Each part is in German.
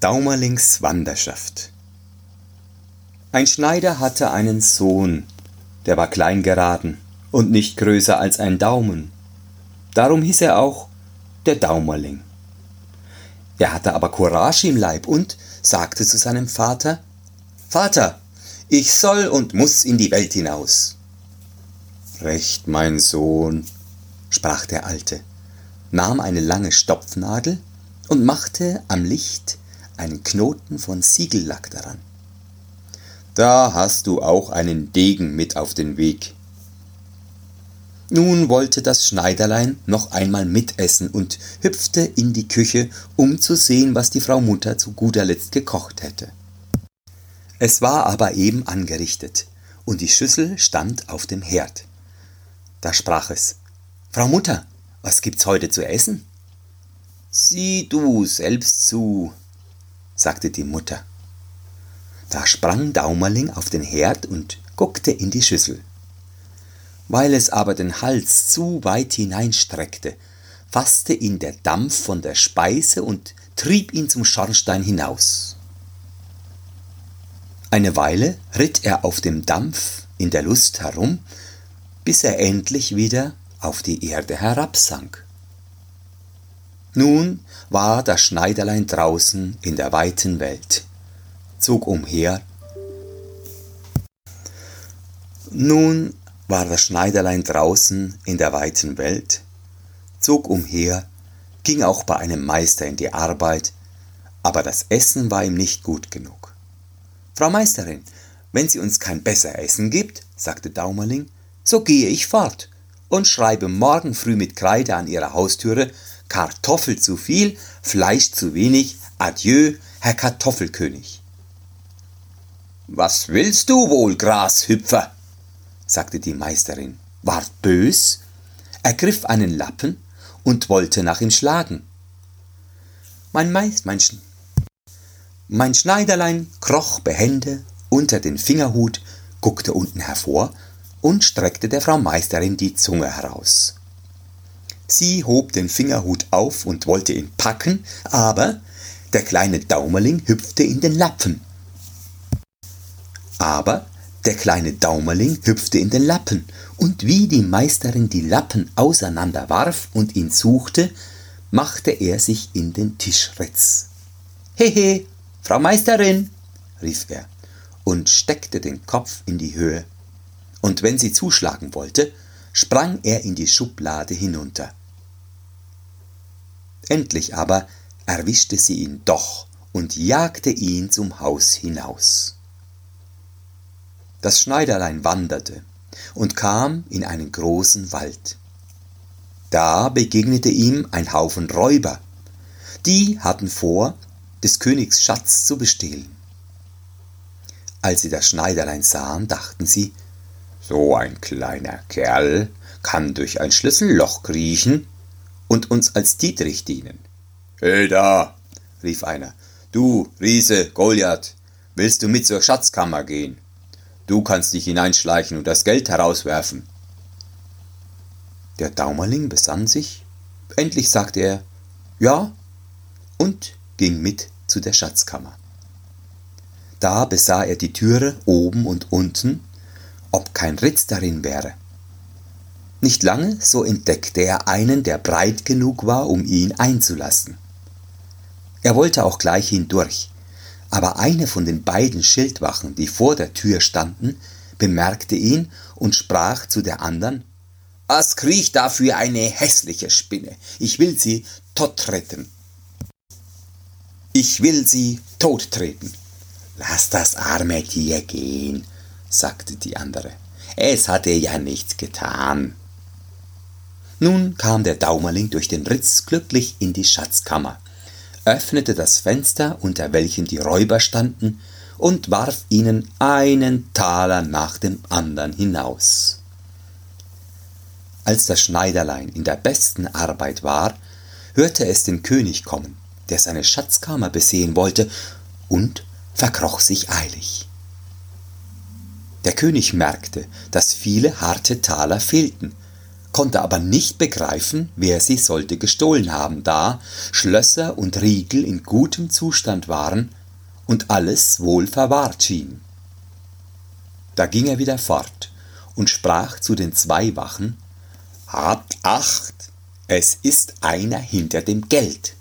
Daumerlings Wanderschaft Ein Schneider hatte einen Sohn, der war klein geraten und nicht größer als ein Daumen. Darum hieß er auch der Daumerling. Er hatte aber Courage im Leib und sagte zu seinem Vater, Vater, ich soll und muss in die Welt hinaus. Recht, mein Sohn, sprach der Alte, nahm eine lange Stopfnadel und machte am Licht einen Knoten von Siegellack daran. Da hast du auch einen Degen mit auf den Weg. Nun wollte das Schneiderlein noch einmal mitessen und hüpfte in die Küche, um zu sehen, was die Frau Mutter zu guter Letzt gekocht hätte. Es war aber eben angerichtet, und die Schüssel stand auf dem Herd. Da sprach es Frau Mutter, was gibt's heute zu essen? Sieh du selbst zu, sagte die Mutter. Da sprang Daumerling auf den Herd und guckte in die Schüssel. Weil es aber den Hals zu weit hineinstreckte, fasste ihn der Dampf von der Speise und trieb ihn zum Schornstein hinaus. Eine Weile ritt er auf dem Dampf in der Lust herum, bis er endlich wieder auf die Erde herabsank. Nun war das Schneiderlein draußen in der weiten Welt, zog umher. Nun war das Schneiderlein draußen in der weiten Welt, zog umher, ging auch bei einem Meister in die Arbeit, aber das Essen war ihm nicht gut genug. Frau Meisterin, wenn sie uns kein besser Essen gibt, sagte Daumerling, so gehe ich fort und schreibe morgen früh mit Kreide an ihrer Haustüre Kartoffel zu viel, Fleisch zu wenig, adieu, Herr Kartoffelkönig. Was willst du wohl, Grashüpfer? sagte die Meisterin, ward bös, ergriff einen Lappen und wollte nach ihm schlagen. Mein Meist, mein, Sch mein Schneiderlein kroch behende unter den Fingerhut, guckte unten hervor und streckte der Frau Meisterin die Zunge heraus. Sie hob den Fingerhut auf und wollte ihn packen, aber der kleine Daumerling hüpfte in den Lappen. Aber der kleine Daumerling hüpfte in den Lappen, und wie die Meisterin die Lappen auseinander warf und ihn suchte, machte er sich in den Tischritz. Hehe, Frau Meisterin, rief er und steckte den Kopf in die Höhe. Und wenn sie zuschlagen wollte, sprang er in die Schublade hinunter. Endlich aber erwischte sie ihn doch und jagte ihn zum Haus hinaus. Das Schneiderlein wanderte und kam in einen großen Wald. Da begegnete ihm ein Haufen Räuber. Die hatten vor, des Königs Schatz zu bestehlen. Als sie das Schneiderlein sahen, dachten sie, so ein kleiner Kerl kann durch ein Schlüsselloch kriechen und uns als Dietrich dienen. Hey da, rief einer, du Riese Goliath, willst du mit zur Schatzkammer gehen? Du kannst dich hineinschleichen und das Geld herauswerfen. Der Daumerling besann sich, endlich sagte er Ja und ging mit zu der Schatzkammer. Da besah er die Türe oben und unten, ob kein Ritz darin wäre. Nicht lange, so entdeckte er einen, der breit genug war, um ihn einzulassen. Er wollte auch gleich hindurch, aber eine von den beiden Schildwachen, die vor der Tür standen, bemerkte ihn und sprach zu der andern Was kriecht da für eine hässliche Spinne? Ich will sie tottreten. Ich will sie tottreten. Lass das arme Tier gehen, sagte die andere. Es hat ihr ja nichts getan. Nun kam der Daumerling durch den Ritz glücklich in die Schatzkammer, öffnete das Fenster, unter welchem die Räuber standen, und warf ihnen einen Taler nach dem andern hinaus. Als das Schneiderlein in der besten Arbeit war, hörte es den König kommen, der seine Schatzkammer besehen wollte, und verkroch sich eilig. Der König merkte, dass viele harte Taler fehlten, konnte aber nicht begreifen, wer sie sollte gestohlen haben, da Schlösser und Riegel in gutem Zustand waren und alles wohl verwahrt schien. Da ging er wieder fort und sprach zu den zwei Wachen Habt acht, es ist einer hinter dem Geld.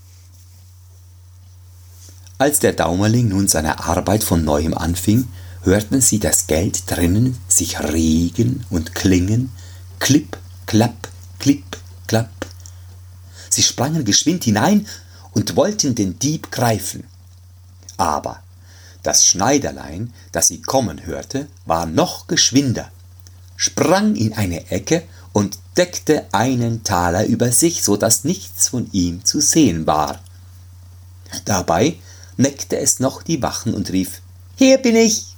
Als der Daumerling nun seine Arbeit von neuem anfing, hörten sie das Geld drinnen sich regen und klingen, klipp, klapp, klipp, klapp. Sie sprangen geschwind hinein und wollten den Dieb greifen. Aber das Schneiderlein, das sie kommen hörte, war noch geschwinder, sprang in eine Ecke und deckte einen Taler über sich, so dass nichts von ihm zu sehen war. Dabei neckte es noch die Wachen und rief Hier bin ich.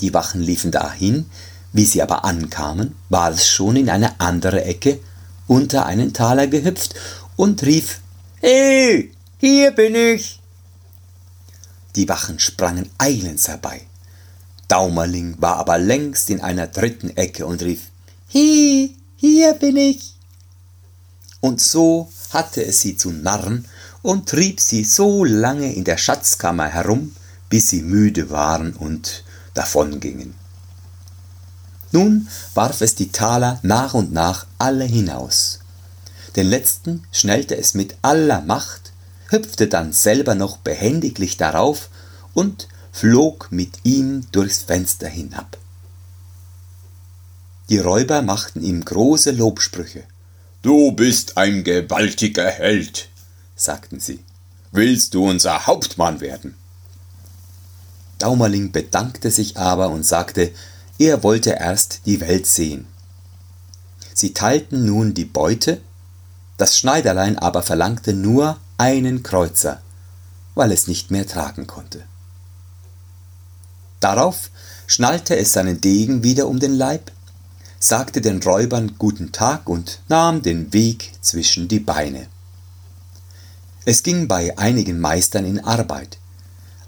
Die Wachen liefen dahin, wie sie aber ankamen, war es schon in eine andere Ecke unter einen Taler gehüpft und rief Hey, hier bin ich. Die Wachen sprangen eilends herbei. Daumerling war aber längst in einer dritten Ecke und rief Hi, hier bin ich. Und so hatte es sie zu Narren und trieb sie so lange in der Schatzkammer herum, bis sie müde waren und davongingen. Nun warf es die Taler nach und nach alle hinaus. Den letzten schnellte es mit aller Macht, hüpfte dann selber noch behendiglich darauf und flog mit ihm durchs Fenster hinab. Die Räuber machten ihm große Lobsprüche. Du bist ein gewaltiger Held, sagten sie. Willst du unser Hauptmann werden? Daumerling bedankte sich aber und sagte, er wollte erst die Welt sehen. Sie teilten nun die Beute, das Schneiderlein aber verlangte nur einen Kreuzer, weil es nicht mehr tragen konnte. Darauf schnallte es seinen Degen wieder um den Leib, sagte den Räubern guten Tag und nahm den Weg zwischen die Beine. Es ging bei einigen Meistern in Arbeit,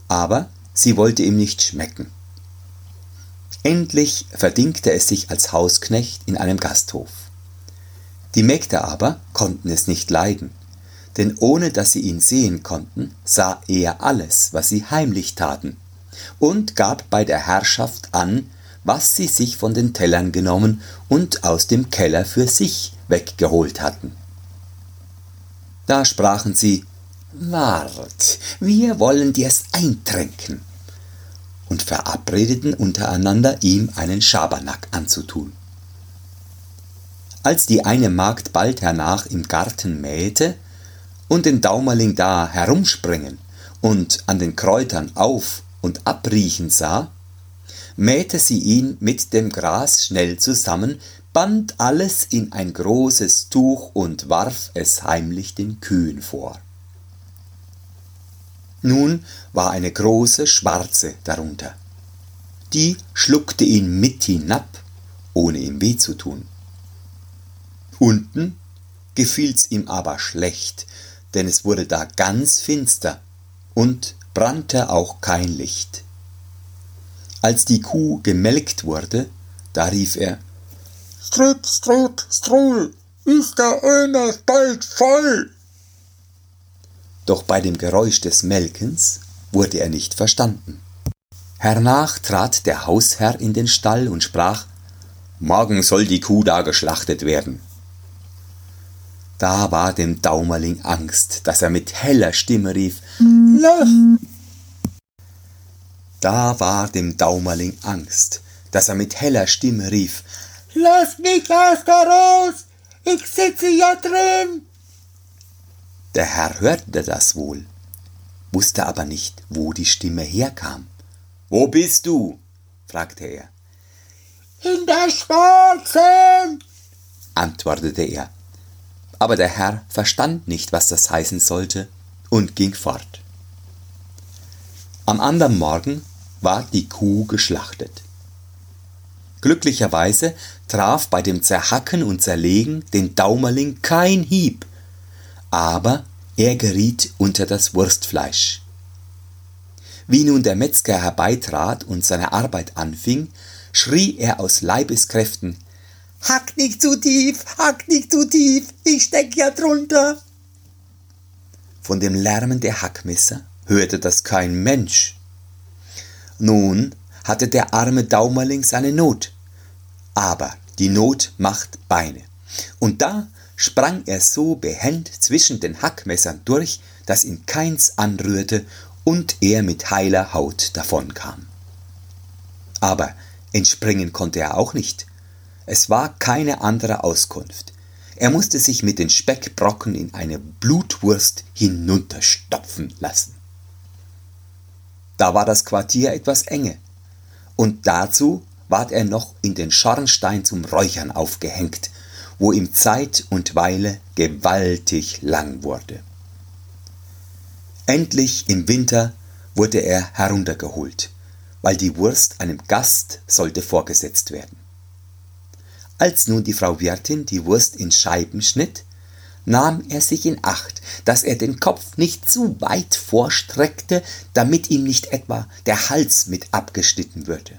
aber sie wollte ihm nicht schmecken. Endlich verdingte es sich als Hausknecht in einem Gasthof. Die Mägde aber konnten es nicht leiden, denn ohne dass sie ihn sehen konnten, sah er alles, was sie heimlich taten, und gab bei der Herrschaft an, was sie sich von den Tellern genommen und aus dem Keller für sich weggeholt hatten. Da sprachen sie Wart, wir wollen dir's eintränken und verabredeten untereinander, ihm einen Schabernack anzutun. Als die eine Magd bald hernach im Garten mähte und den Daumerling da herumspringen und an den Kräutern auf und abriechen sah, mähte sie ihn mit dem Gras schnell zusammen, band alles in ein großes Tuch und warf es heimlich den Kühen vor. Nun war eine große schwarze darunter. Die schluckte ihn mit hinab, ohne ihm weh zu tun. Unten gefiel's ihm aber schlecht, denn es wurde da ganz finster und brannte auch kein Licht. Als die Kuh gemelkt wurde, da rief er Strip, Strip, Strull, ist der Ömer bald voll? Doch bei dem Geräusch des Melkens wurde er nicht verstanden. Hernach trat der Hausherr in den Stall und sprach Morgen soll die Kuh da geschlachtet werden. Da war dem Daumerling Angst, dass er mit heller Stimme rief Lass! Da war dem Daumerling Angst, dass er mit heller Stimme rief Lass mich erst heraus! Ich sitze ja drin! Der Herr hörte das wohl, wusste aber nicht, wo die Stimme herkam. Wo bist du? fragte er. In der Schwarzen, antwortete er. Aber der Herr verstand nicht, was das heißen sollte, und ging fort. Am andern Morgen war die Kuh geschlachtet. Glücklicherweise traf bei dem Zerhacken und Zerlegen den Daumerling kein Hieb, aber er geriet unter das Wurstfleisch. Wie nun der Metzger herbeitrat und seine Arbeit anfing, schrie er aus Leibeskräften Hack nicht zu tief, hack nicht zu tief, ich steck ja drunter. Von dem Lärmen der Hackmesser hörte das kein Mensch. Nun hatte der arme Daumerling seine Not. Aber die Not macht Beine. Und da sprang er so behend zwischen den Hackmessern durch, dass ihn keins anrührte und er mit heiler Haut davonkam. Aber entspringen konnte er auch nicht. Es war keine andere Auskunft. Er musste sich mit den Speckbrocken in eine Blutwurst hinunterstopfen lassen. Da war das Quartier etwas enge, und dazu ward er noch in den Schornstein zum Räuchern aufgehängt, wo ihm Zeit und Weile gewaltig lang wurde. Endlich im Winter wurde er heruntergeholt, weil die Wurst einem Gast sollte vorgesetzt werden. Als nun die Frau Wirtin die Wurst in Scheiben schnitt, nahm er sich in Acht, dass er den Kopf nicht zu weit vorstreckte, damit ihm nicht etwa der Hals mit abgeschnitten würde.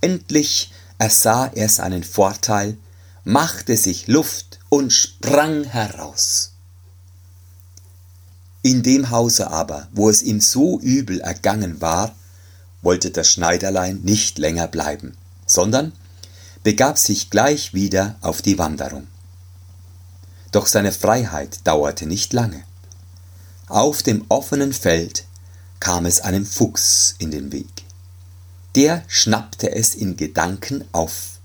Endlich ersah er seinen Vorteil, machte sich Luft und sprang heraus. In dem Hause aber, wo es ihm so übel ergangen war, wollte das Schneiderlein nicht länger bleiben, sondern begab sich gleich wieder auf die Wanderung. Doch seine Freiheit dauerte nicht lange. Auf dem offenen Feld kam es einem Fuchs in den Weg. Der schnappte es in Gedanken auf.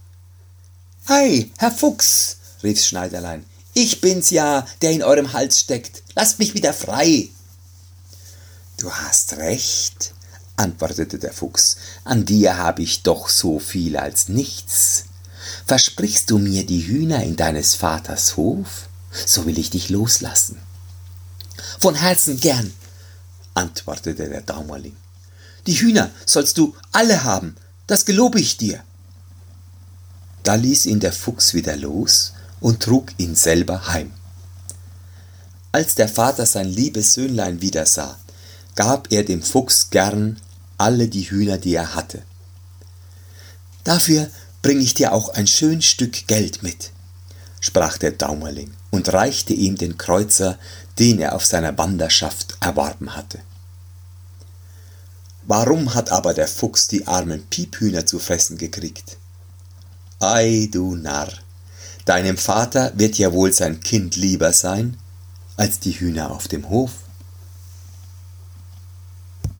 Ei, Herr Fuchs, rief's Schneiderlein, ich bin's ja, der in eurem Hals steckt. Lasst mich wieder frei. Du hast recht, antwortete der Fuchs, an dir habe ich doch so viel als nichts. Versprichst du mir die Hühner in deines Vaters Hof, so will ich dich loslassen. Von Herzen gern, antwortete der Daumerling. Die Hühner sollst du alle haben, das gelobe ich dir. Da ließ ihn der Fuchs wieder los und trug ihn selber heim. Als der Vater sein liebes Söhnlein wiedersah, gab er dem Fuchs gern alle die Hühner, die er hatte. Dafür bring ich dir auch ein schön Stück Geld mit, sprach der Daumerling und reichte ihm den Kreuzer, den er auf seiner Wanderschaft erworben hatte. Warum hat aber der Fuchs die armen Piephühner zu fressen gekriegt? Ei, du Narr, deinem Vater wird ja wohl sein Kind lieber sein als die Hühner auf dem Hof.